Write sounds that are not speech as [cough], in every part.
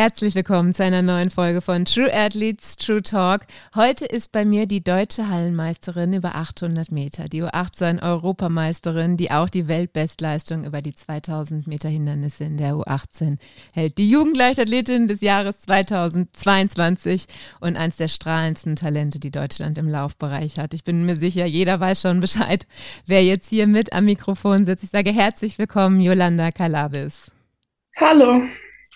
Herzlich willkommen zu einer neuen Folge von True Athletes True Talk. Heute ist bei mir die deutsche Hallenmeisterin über 800 Meter, die U18 Europameisterin, die auch die Weltbestleistung über die 2000 Meter Hindernisse in der U18 hält. Die Jugendleichtathletin des Jahres 2022 und eins der strahlendsten Talente, die Deutschland im Laufbereich hat. Ich bin mir sicher, jeder weiß schon Bescheid, wer jetzt hier mit am Mikrofon sitzt. Ich sage herzlich willkommen, Yolanda Kalabis. Hallo.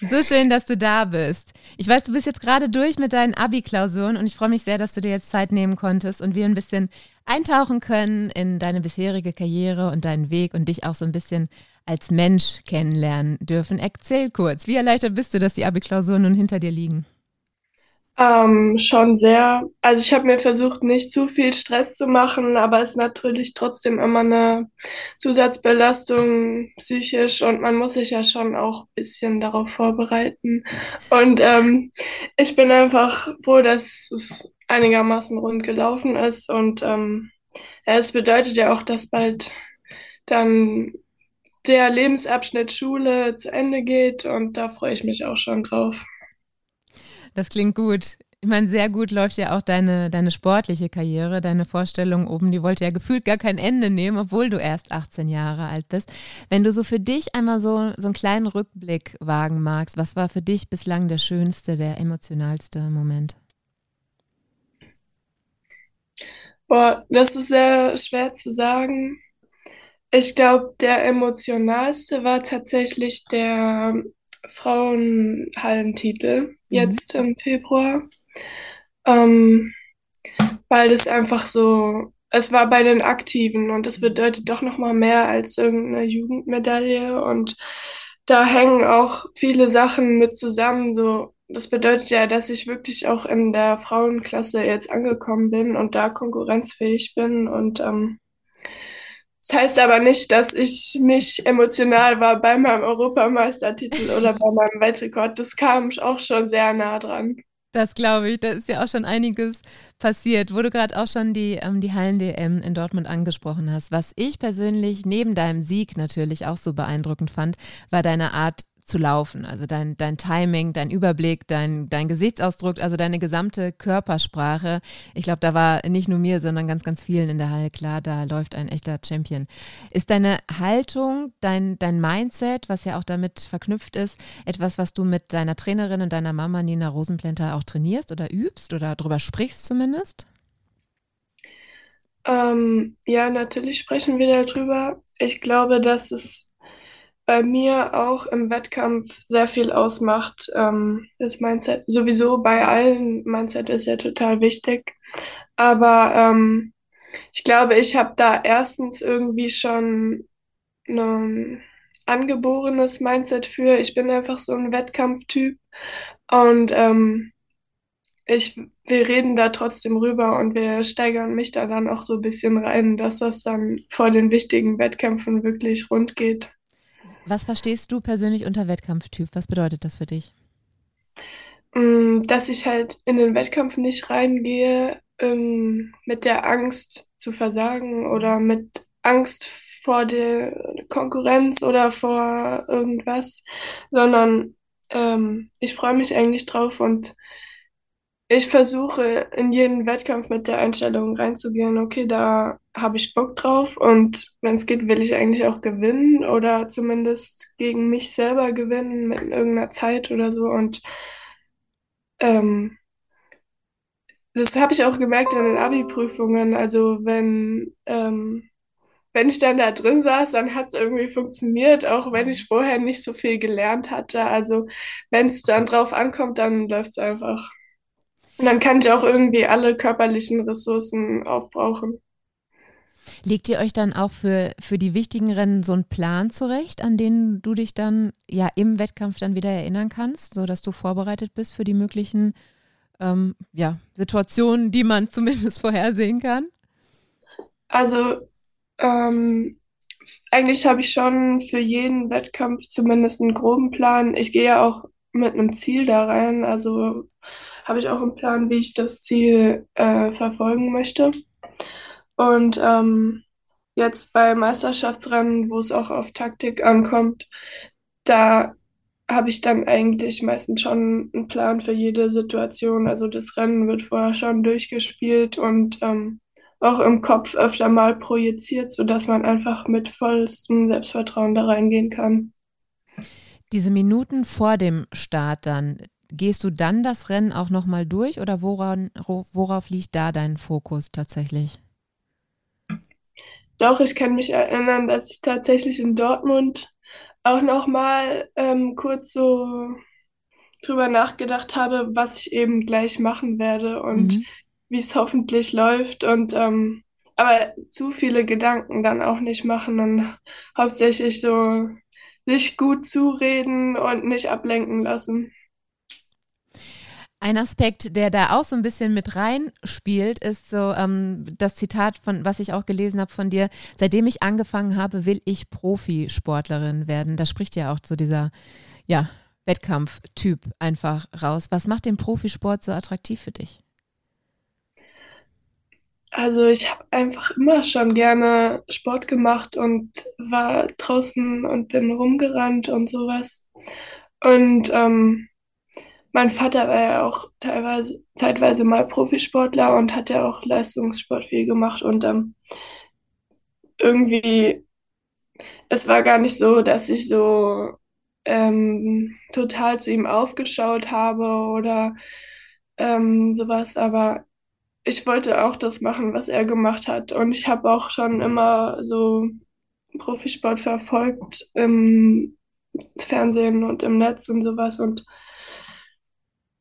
So schön, dass du da bist. Ich weiß, du bist jetzt gerade durch mit deinen Abi-Klausuren und ich freue mich sehr, dass du dir jetzt Zeit nehmen konntest und wir ein bisschen eintauchen können in deine bisherige Karriere und deinen Weg und dich auch so ein bisschen als Mensch kennenlernen dürfen. Erzähl kurz, wie erleichtert bist du, dass die Abi-Klausuren nun hinter dir liegen? Ähm, schon sehr. Also ich habe mir versucht, nicht zu viel Stress zu machen, aber es ist natürlich trotzdem immer eine Zusatzbelastung psychisch und man muss sich ja schon auch ein bisschen darauf vorbereiten. Und ähm, ich bin einfach froh, dass es einigermaßen rund gelaufen ist und ähm, ja, es bedeutet ja auch, dass bald dann der Lebensabschnitt Schule zu Ende geht und da freue ich mich auch schon drauf. Das klingt gut. Ich meine, sehr gut läuft ja auch deine, deine sportliche Karriere. Deine Vorstellung oben, die wollte ja gefühlt gar kein Ende nehmen, obwohl du erst 18 Jahre alt bist. Wenn du so für dich einmal so, so einen kleinen Rückblick wagen magst, was war für dich bislang der schönste, der emotionalste Moment? Boah, das ist sehr schwer zu sagen. Ich glaube, der emotionalste war tatsächlich der Frauenhallentitel. Jetzt im Februar, ähm, weil das einfach so, es war bei den Aktiven und das bedeutet doch noch mal mehr als irgendeine Jugendmedaille. Und da hängen auch viele Sachen mit zusammen. So, das bedeutet ja, dass ich wirklich auch in der Frauenklasse jetzt angekommen bin und da konkurrenzfähig bin. Und ähm, das heißt aber nicht, dass ich nicht emotional war bei meinem Europameistertitel oder bei meinem Weltrekord. Das kam auch schon sehr nah dran. Das glaube ich, da ist ja auch schon einiges passiert, wo du gerade auch schon die, ähm, die Hallen-DM in Dortmund angesprochen hast. Was ich persönlich neben deinem Sieg natürlich auch so beeindruckend fand, war deine Art zu laufen. Also dein, dein Timing, dein Überblick, dein, dein Gesichtsausdruck, also deine gesamte Körpersprache. Ich glaube, da war nicht nur mir, sondern ganz, ganz vielen in der Halle klar, da läuft ein echter Champion. Ist deine Haltung, dein, dein Mindset, was ja auch damit verknüpft ist, etwas, was du mit deiner Trainerin und deiner Mama Nina Rosenplenter auch trainierst oder übst oder darüber sprichst zumindest? Ähm, ja, natürlich sprechen wir darüber. Ich glaube, dass es bei mir auch im Wettkampf sehr viel ausmacht. Ähm, das Mindset sowieso bei allen Mindset ist ja total wichtig. Aber ähm, ich glaube, ich habe da erstens irgendwie schon ein angeborenes Mindset für. Ich bin einfach so ein Wettkampftyp und ähm, ich, wir reden da trotzdem rüber und wir steigern mich da dann auch so ein bisschen rein, dass das dann vor den wichtigen Wettkämpfen wirklich rund geht. Was verstehst du persönlich unter Wettkampftyp? Was bedeutet das für dich? Mm, dass ich halt in den Wettkampf nicht reingehe ähm, mit der Angst zu versagen oder mit Angst vor der Konkurrenz oder vor irgendwas, sondern ähm, ich freue mich eigentlich drauf und ich versuche in jeden Wettkampf mit der Einstellung reinzugehen, okay, da habe ich Bock drauf und wenn es geht, will ich eigentlich auch gewinnen oder zumindest gegen mich selber gewinnen mit irgendeiner Zeit oder so und ähm, das habe ich auch gemerkt in den Abi-Prüfungen, also wenn ähm, wenn ich dann da drin saß, dann hat es irgendwie funktioniert, auch wenn ich vorher nicht so viel gelernt hatte. Also wenn es dann drauf ankommt, dann läuft es einfach. Und dann kann ich auch irgendwie alle körperlichen Ressourcen aufbrauchen. Legt ihr euch dann auch für, für die wichtigen Rennen so einen Plan zurecht, an den du dich dann ja im Wettkampf dann wieder erinnern kannst, sodass du vorbereitet bist für die möglichen ähm, ja, Situationen, die man [laughs] zumindest vorhersehen kann? Also ähm, eigentlich habe ich schon für jeden Wettkampf zumindest einen groben Plan. Ich gehe ja auch mit einem Ziel da rein. Also habe ich auch einen Plan, wie ich das Ziel äh, verfolgen möchte. Und ähm, jetzt bei Meisterschaftsrennen, wo es auch auf Taktik ankommt, da habe ich dann eigentlich meistens schon einen Plan für jede Situation. Also das Rennen wird vorher schon durchgespielt und ähm, auch im Kopf öfter mal projiziert, sodass man einfach mit vollstem Selbstvertrauen da reingehen kann. Diese Minuten vor dem Start dann, gehst du dann das Rennen auch nochmal durch oder woran, worauf liegt da dein Fokus tatsächlich? Doch, ich kann mich erinnern, dass ich tatsächlich in Dortmund auch nochmal ähm, kurz so drüber nachgedacht habe, was ich eben gleich machen werde und mhm. wie es hoffentlich läuft. Und ähm, aber zu viele Gedanken dann auch nicht machen und hauptsächlich so sich gut zureden und nicht ablenken lassen. Ein Aspekt, der da auch so ein bisschen mit reinspielt, ist so ähm, das Zitat, von was ich auch gelesen habe von dir. Seitdem ich angefangen habe, will ich Profisportlerin werden. Das spricht ja auch zu dieser ja, Wettkampftyp einfach raus. Was macht den Profisport so attraktiv für dich? Also ich habe einfach immer schon gerne Sport gemacht und war draußen und bin rumgerannt und sowas. Und ähm, mein Vater war ja auch teilweise, zeitweise mal Profisportler und hat ja auch Leistungssport viel gemacht und ähm, irgendwie, es war gar nicht so, dass ich so ähm, total zu ihm aufgeschaut habe oder ähm, sowas, aber ich wollte auch das machen, was er gemacht hat und ich habe auch schon immer so Profisport verfolgt im Fernsehen und im Netz und sowas und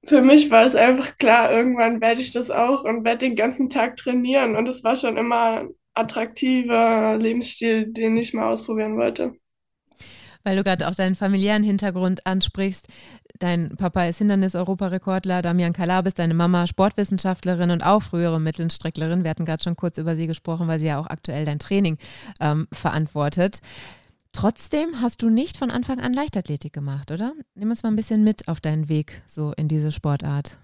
für mich war es einfach klar, irgendwann werde ich das auch und werde den ganzen Tag trainieren. Und es war schon immer ein attraktiver Lebensstil, den ich mal ausprobieren wollte. Weil du gerade auch deinen familiären Hintergrund ansprichst. Dein Papa ist Hindernis-Europarekordler, Damian Kalabis, deine Mama Sportwissenschaftlerin und auch frühere Mittelstrecklerin. Wir hatten gerade schon kurz über sie gesprochen, weil sie ja auch aktuell dein Training ähm, verantwortet. Trotzdem hast du nicht von Anfang an Leichtathletik gemacht, oder? Nimm uns mal ein bisschen mit auf deinen Weg so in diese Sportart.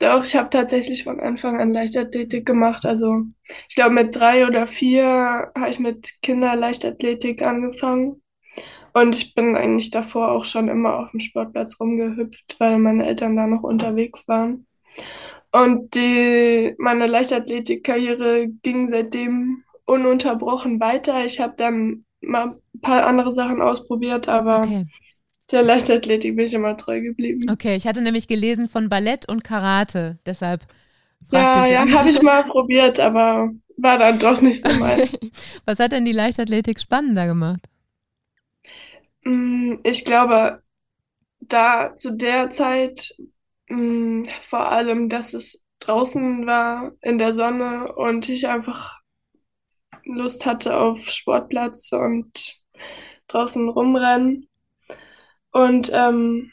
Doch, ich habe tatsächlich von Anfang an Leichtathletik gemacht. Also ich glaube, mit drei oder vier habe ich mit Kinderleichtathletik angefangen. Und ich bin eigentlich davor auch schon immer auf dem Sportplatz rumgehüpft, weil meine Eltern da noch unterwegs waren. Und die, meine Leichtathletikkarriere ging seitdem ununterbrochen weiter. Ich habe dann mal paar andere Sachen ausprobiert, aber okay. der Leichtathletik bin ich immer treu geblieben. Okay, ich hatte nämlich gelesen von Ballett und Karate, deshalb. Ja, ja, habe ich mal [laughs] probiert, aber war dann doch nicht so meins. [laughs] Was hat denn die Leichtathletik spannender gemacht? Mm, ich glaube, da zu der Zeit mh, mm, vor allem, dass es draußen war in der Sonne und ich einfach Lust hatte auf Sportplatz und draußen rumrennen. Und ähm,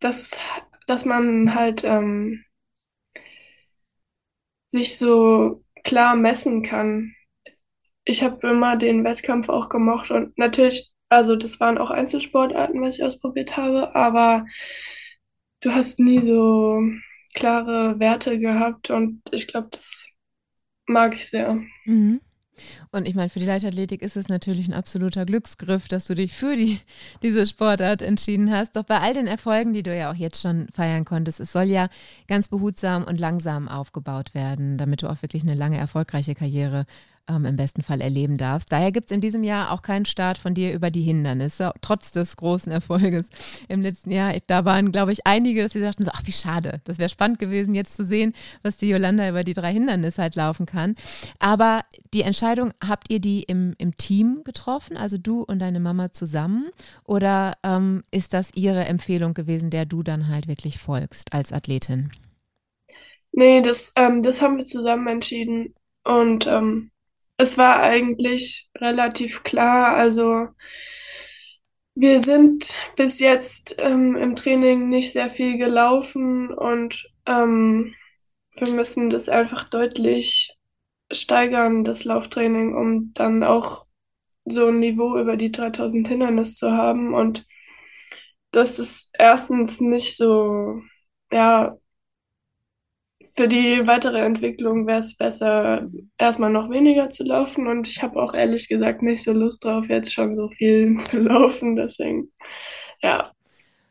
dass, dass man halt ähm, sich so klar messen kann. Ich habe immer den Wettkampf auch gemocht und natürlich, also das waren auch Einzelsportarten, was ich ausprobiert habe, aber du hast nie so klare Werte gehabt und ich glaube, das mag ich sehr. Mhm. Und ich meine, für die Leichtathletik ist es natürlich ein absoluter Glücksgriff, dass du dich für die, diese Sportart entschieden hast. Doch bei all den Erfolgen, die du ja auch jetzt schon feiern konntest, es soll ja ganz behutsam und langsam aufgebaut werden, damit du auch wirklich eine lange, erfolgreiche Karriere ähm, im besten Fall erleben darfst. Daher gibt es in diesem Jahr auch keinen Start von dir über die Hindernisse, trotz des großen Erfolges im letzten Jahr. Da waren, glaube ich, einige, dass sie sagten so, ach wie schade, das wäre spannend gewesen, jetzt zu sehen, was die Yolanda über die drei Hindernisse halt laufen kann. Aber die Entscheidung, habt ihr die im, im Team getroffen, also du und deine Mama zusammen? Oder ähm, ist das ihre Empfehlung gewesen, der du dann halt wirklich folgst als Athletin? Nee, das, ähm, das haben wir zusammen entschieden. Und ähm, es war eigentlich relativ klar. Also wir sind bis jetzt ähm, im Training nicht sehr viel gelaufen und ähm, wir müssen das einfach deutlich steigern, das Lauftraining, um dann auch so ein Niveau über die 3000 Hindernis zu haben. Und dass es erstens nicht so, ja, für die weitere Entwicklung wäre es besser, erstmal noch weniger zu laufen. Und ich habe auch ehrlich gesagt nicht so Lust drauf, jetzt schon so viel [laughs] zu laufen. Deswegen, ja,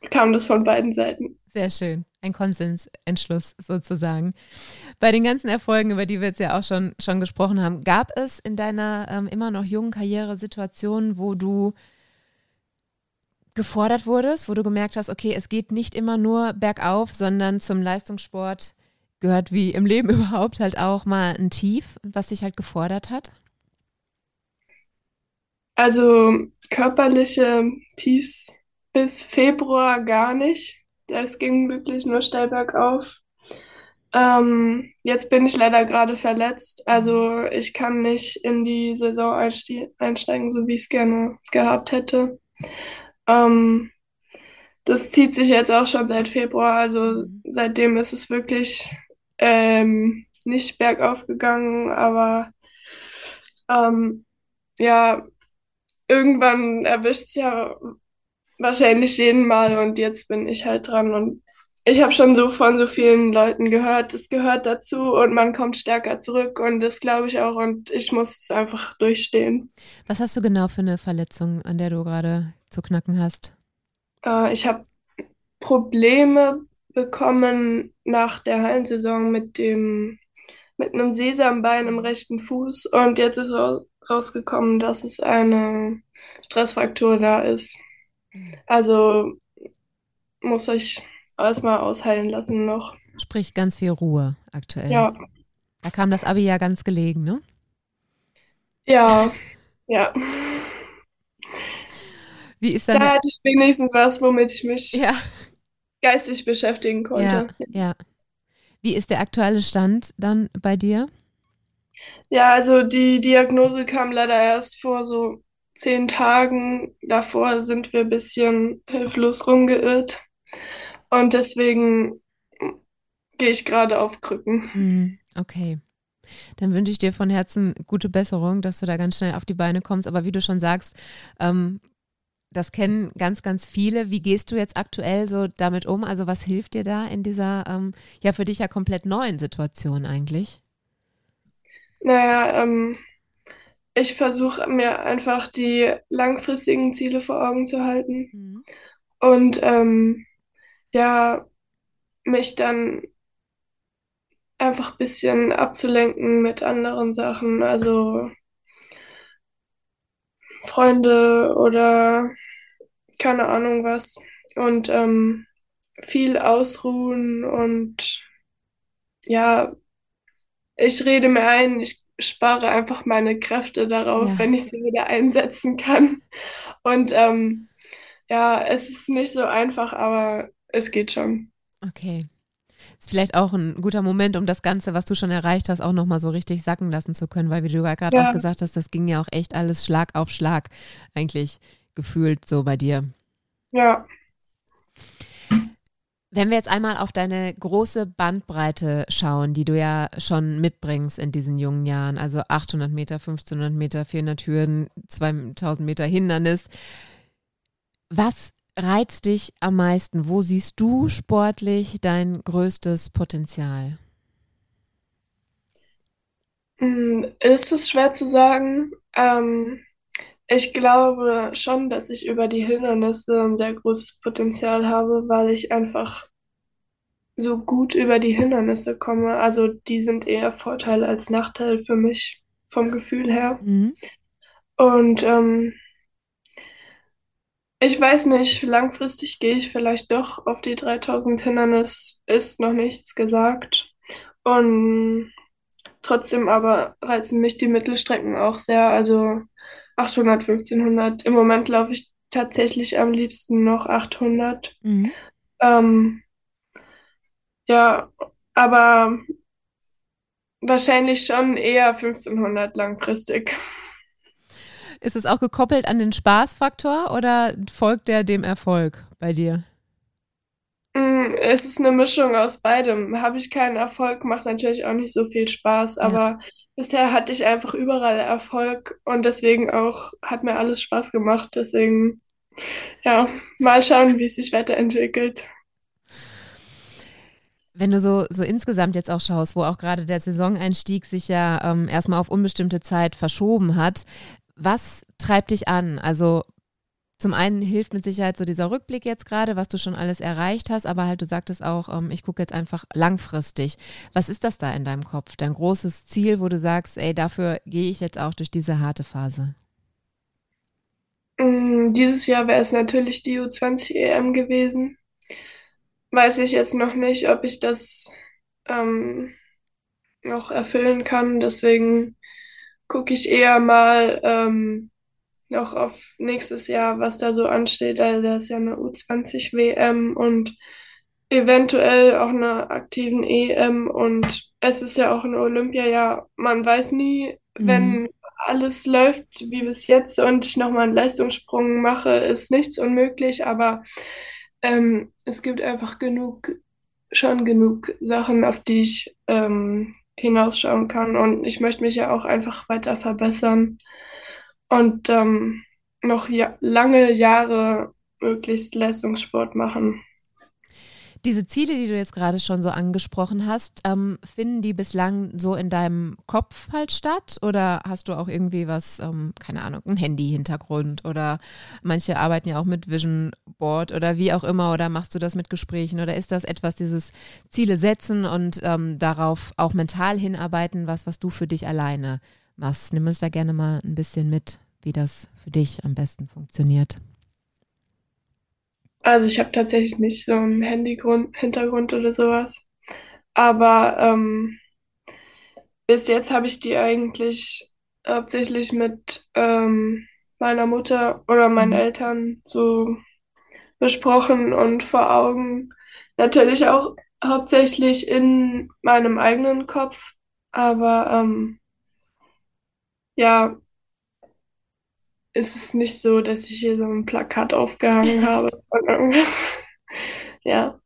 kam das von beiden Seiten. Sehr schön. Ein Konsensentschluss sozusagen. Bei den ganzen Erfolgen, über die wir jetzt ja auch schon, schon gesprochen haben, gab es in deiner ähm, immer noch jungen Karriere Situationen, wo du gefordert wurdest, wo du gemerkt hast, okay, es geht nicht immer nur bergauf, sondern zum Leistungssport gehört wie im Leben [laughs] überhaupt halt auch mal ein Tief, was dich halt gefordert hat? Also körperliche Tiefs bis Februar gar nicht. Es ging wirklich nur steil bergauf. Ähm, jetzt bin ich leider gerade verletzt. Also ich kann nicht in die Saison einsteigen, so wie ich es gerne gehabt hätte. Ähm, das zieht sich jetzt auch schon seit Februar. Also seitdem ist es wirklich ähm, nicht bergauf gegangen. Aber ähm, ja, irgendwann erwischt es ja wahrscheinlich jeden Mal und jetzt bin ich halt dran und ich habe schon so von so vielen Leuten gehört, es gehört dazu und man kommt stärker zurück und das glaube ich auch und ich muss es einfach durchstehen. Was hast du genau für eine Verletzung, an der du gerade zu knacken hast? Äh, ich habe Probleme bekommen nach der Hallensaison mit dem mit einem Sesambein im rechten Fuß und jetzt ist rausgekommen, dass es eine Stressfraktur da ist. Also muss ich erstmal ausheilen lassen noch. Sprich ganz viel Ruhe aktuell. Ja. Da kam das Abi ja ganz gelegen, ne? Ja, ja. Wie ist dann da hatte ich wenigstens was, womit ich mich ja. Geistig beschäftigen konnte. Ja, ja. Wie ist der aktuelle Stand dann bei dir? Ja, also die Diagnose kam leider erst vor so zehn Tagen. Davor sind wir ein bisschen hilflos rumgeirrt. Und deswegen gehe ich gerade auf Krücken. Mhm, okay. Dann wünsche ich dir von Herzen gute Besserung, dass du da ganz schnell auf die Beine kommst. Aber wie du schon sagst, ähm, das kennen ganz, ganz viele. Wie gehst du jetzt aktuell so damit um? Also was hilft dir da in dieser, ähm, ja, für dich ja komplett neuen Situation eigentlich? Naja, ähm, ich versuche mir einfach die langfristigen Ziele vor Augen zu halten mhm. und ähm, ja, mich dann einfach ein bisschen abzulenken mit anderen Sachen, also Freunde oder keine Ahnung was und ähm, viel ausruhen und ja, ich rede mir ein, ich spare einfach meine Kräfte darauf, ja. wenn ich sie wieder einsetzen kann. Und ähm, ja, es ist nicht so einfach, aber es geht schon. Okay. Ist vielleicht auch ein guter Moment, um das Ganze, was du schon erreicht hast, auch nochmal so richtig sacken lassen zu können, weil wie du gerade ja. auch gesagt hast, das ging ja auch echt alles Schlag auf Schlag eigentlich gefühlt so bei dir. Ja. Wenn wir jetzt einmal auf deine große Bandbreite schauen, die du ja schon mitbringst in diesen jungen Jahren, also 800 Meter, 1500 Meter, 400 Hürden, 2000 Meter Hindernis, was reizt dich am meisten? Wo siehst du sportlich dein größtes Potenzial? Hm, ist es schwer zu sagen. Ähm, ich glaube schon, dass ich über die Hindernisse ein sehr großes Potenzial habe, weil ich einfach so gut über die Hindernisse komme. Also die sind eher Vorteil als Nachteil für mich vom Gefühl her. Mhm. Und ähm, ich weiß nicht, langfristig gehe ich vielleicht doch auf die 3000 Hindernis, ist noch nichts gesagt. Und trotzdem aber reizen mich die Mittelstrecken auch sehr. Also 800, 1500. Im Moment laufe ich tatsächlich am liebsten noch 800. Mhm. Ähm, ja, aber wahrscheinlich schon eher 1500 langfristig. Ist es auch gekoppelt an den Spaßfaktor oder folgt der dem Erfolg bei dir? Mm, es ist eine Mischung aus beidem. Habe ich keinen Erfolg, macht natürlich auch nicht so viel Spaß, aber bisher hatte ich einfach überall Erfolg und deswegen auch hat mir alles Spaß gemacht. Deswegen, ja, mal schauen, wie es sich weiterentwickelt. Wenn du so, so insgesamt jetzt auch schaust, wo auch gerade der Saisoneinstieg sich ja ähm, erstmal auf unbestimmte Zeit verschoben hat, was treibt dich an? Also zum einen hilft mit Sicherheit so dieser Rückblick jetzt gerade, was du schon alles erreicht hast, aber halt du sagtest auch, ähm, ich gucke jetzt einfach langfristig. Was ist das da in deinem Kopf? Dein großes Ziel, wo du sagst, ey, dafür gehe ich jetzt auch durch diese harte Phase? Mm, Dieses Jahr wäre es natürlich die U20 EM gewesen. Weiß ich jetzt noch nicht, ob ich das ähm, noch erfüllen kann. Deswegen gucke ich eher mal ähm, noch auf nächstes Jahr, was da so ansteht. Also da ist ja eine U20 WM und eventuell auch eine aktiven EM und es ist ja auch ein Olympiajahr. Man weiß nie, Mhm. wenn alles läuft wie bis jetzt und ich nochmal einen Leistungssprung mache, ist nichts unmöglich, aber ähm, es gibt einfach genug, schon genug Sachen, auf die ich ähm, hinausschauen kann und ich möchte mich ja auch einfach weiter verbessern und ähm, noch ja lange Jahre möglichst Leistungssport machen. Diese Ziele, die du jetzt gerade schon so angesprochen hast, ähm, finden die bislang so in deinem Kopf halt statt? Oder hast du auch irgendwie was, ähm, keine Ahnung, ein Handy-Hintergrund oder manche arbeiten ja auch mit Vision Board oder wie auch immer oder machst du das mit Gesprächen oder ist das etwas, dieses Ziele setzen und ähm, darauf auch mental hinarbeiten, was, was du für dich alleine machst? Nimm uns da gerne mal ein bisschen mit, wie das für dich am besten funktioniert. Also ich habe tatsächlich nicht so einen Handy-Hintergrund oder sowas. Aber ähm, bis jetzt habe ich die eigentlich hauptsächlich mit ähm, meiner Mutter oder meinen Mhm. Eltern so besprochen und vor Augen. Natürlich auch hauptsächlich in meinem eigenen Kopf. Aber ähm, ja, ist es nicht so, dass ich hier so ein Plakat aufgehangen [laughs] habe von irgendwas. Ja.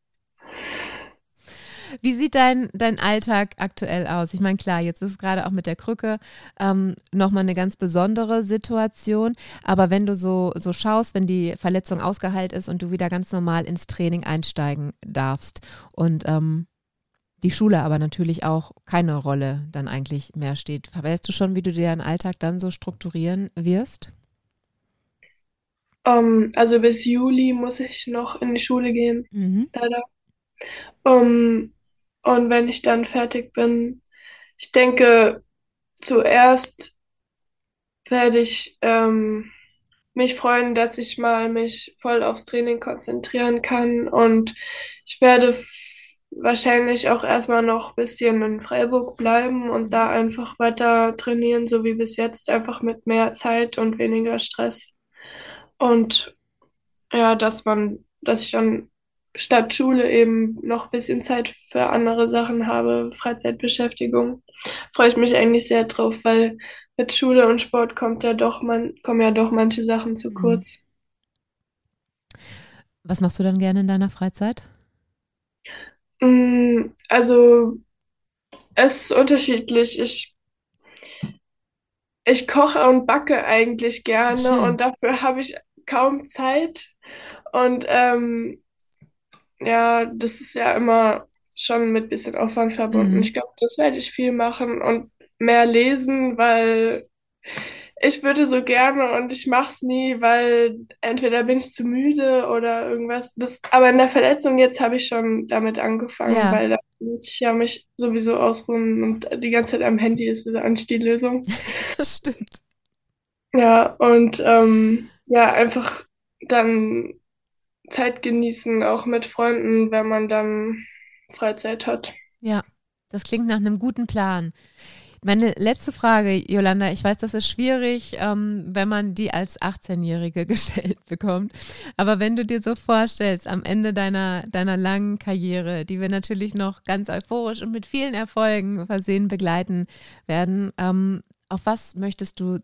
Wie sieht dein, dein Alltag aktuell aus? Ich meine, klar, jetzt ist es gerade auch mit der Krücke ähm, nochmal eine ganz besondere Situation. Aber wenn du so, so schaust, wenn die Verletzung ausgeheilt ist und du wieder ganz normal ins Training einsteigen darfst und ähm, die Schule aber natürlich auch keine Rolle dann eigentlich mehr steht, weißt du schon, wie du dir deinen Alltag dann so strukturieren wirst? Ähm, also bis Juli muss ich noch in die Schule gehen, Mhm. leider. Um, und wenn ich dann fertig bin, ich denke, zuerst werde ich ähm, mich freuen, dass ich mal mich voll aufs Training konzentrieren kann. Und ich werde wahrscheinlich auch erstmal noch ein bisschen in Freiburg bleiben und da einfach weiter trainieren, so wie bis jetzt, einfach mit mehr Zeit und weniger Stress. Und Ja, dass man, dass ich dann statt Schule eben noch ein bisschen Zeit für andere Sachen habe, Freizeitbeschäftigung. Freue ich mich eigentlich sehr drauf, weil mit Schule und Sport kommt ja doch man, kommen ja doch manche Sachen zu Mhm. kurz. Was machst du dann gerne in deiner Freizeit? Mm, Also, es ist unterschiedlich. Ich, ich koche und backe eigentlich gerne schön. und dafür habe ich kaum Zeit. Und ähm, Ja, das ist ja immer schon mit bisschen Aufwand verbunden. Mhm. Ich glaube, das werde ich viel machen und mehr lesen, weil ich würde so gerne und ich mache es nie, weil entweder bin ich zu müde oder irgendwas. Das, aber in der Verletzung jetzt habe ich schon damit angefangen, Ja, weil da muss ich ja mich sowieso ausruhen und die ganze Zeit am Handy ist ist eigentlich die Lösung. [laughs] das stimmt. Ja, und ähm, ja, einfach dann Zeit genießen, auch mit Freunden, wenn man dann Freizeit hat. Ja, das klingt nach einem guten Plan. Meine letzte Frage, Jolanda, ich weiß, das ist schwierig, ähm, wenn man die als 18-Jährige [laughs] gestellt bekommt. Aber wenn du dir so vorstellst, am Ende deiner, deiner langen Karriere, die wir natürlich noch ganz euphorisch und mit vielen Erfolgen versehen begleiten werden, ähm, auf was möchtest du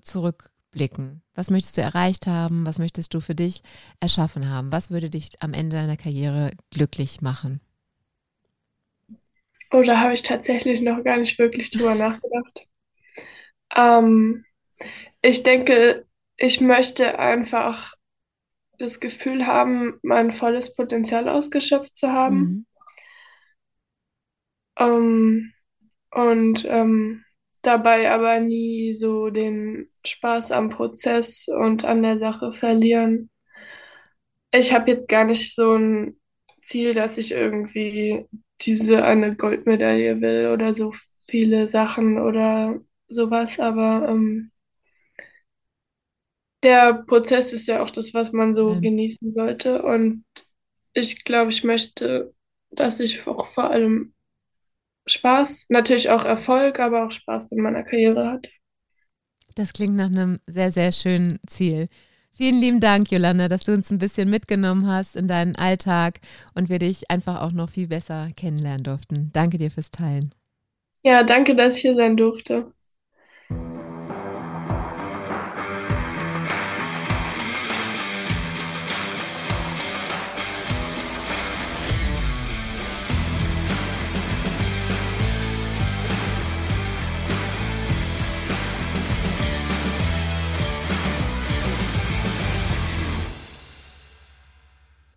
zurückblicken? Was möchtest du erreicht haben? Was möchtest du für dich erschaffen haben? Was würde dich am Ende deiner Karriere glücklich machen? Oder habe ich tatsächlich noch gar nicht wirklich drüber nachgedacht. Ähm, ich denke, ich möchte einfach das Gefühl haben, mein volles Potenzial ausgeschöpft zu haben. Mhm. Ähm, und ähm, dabei aber nie so den Spaß am Prozess und an der Sache verlieren. Ich habe jetzt gar nicht so ein Ziel, dass ich irgendwie diese eine Goldmedaille will oder so viele Sachen oder sowas, aber ähm, der Prozess ist ja auch das, was man so Ja. genießen sollte. Und ich glaube, ich möchte, dass ich auch vor allem Spaß, natürlich auch Erfolg, aber auch Spaß in meiner Karriere hatte. Das klingt nach einem sehr, sehr schönen Ziel. Vielen lieben Dank, Jolanda, dass du uns ein bisschen mitgenommen hast in deinen Alltag und wir dich einfach auch noch viel besser kennenlernen durften. Danke dir fürs Teilen. Ja, danke, dass ich hier sein durfte.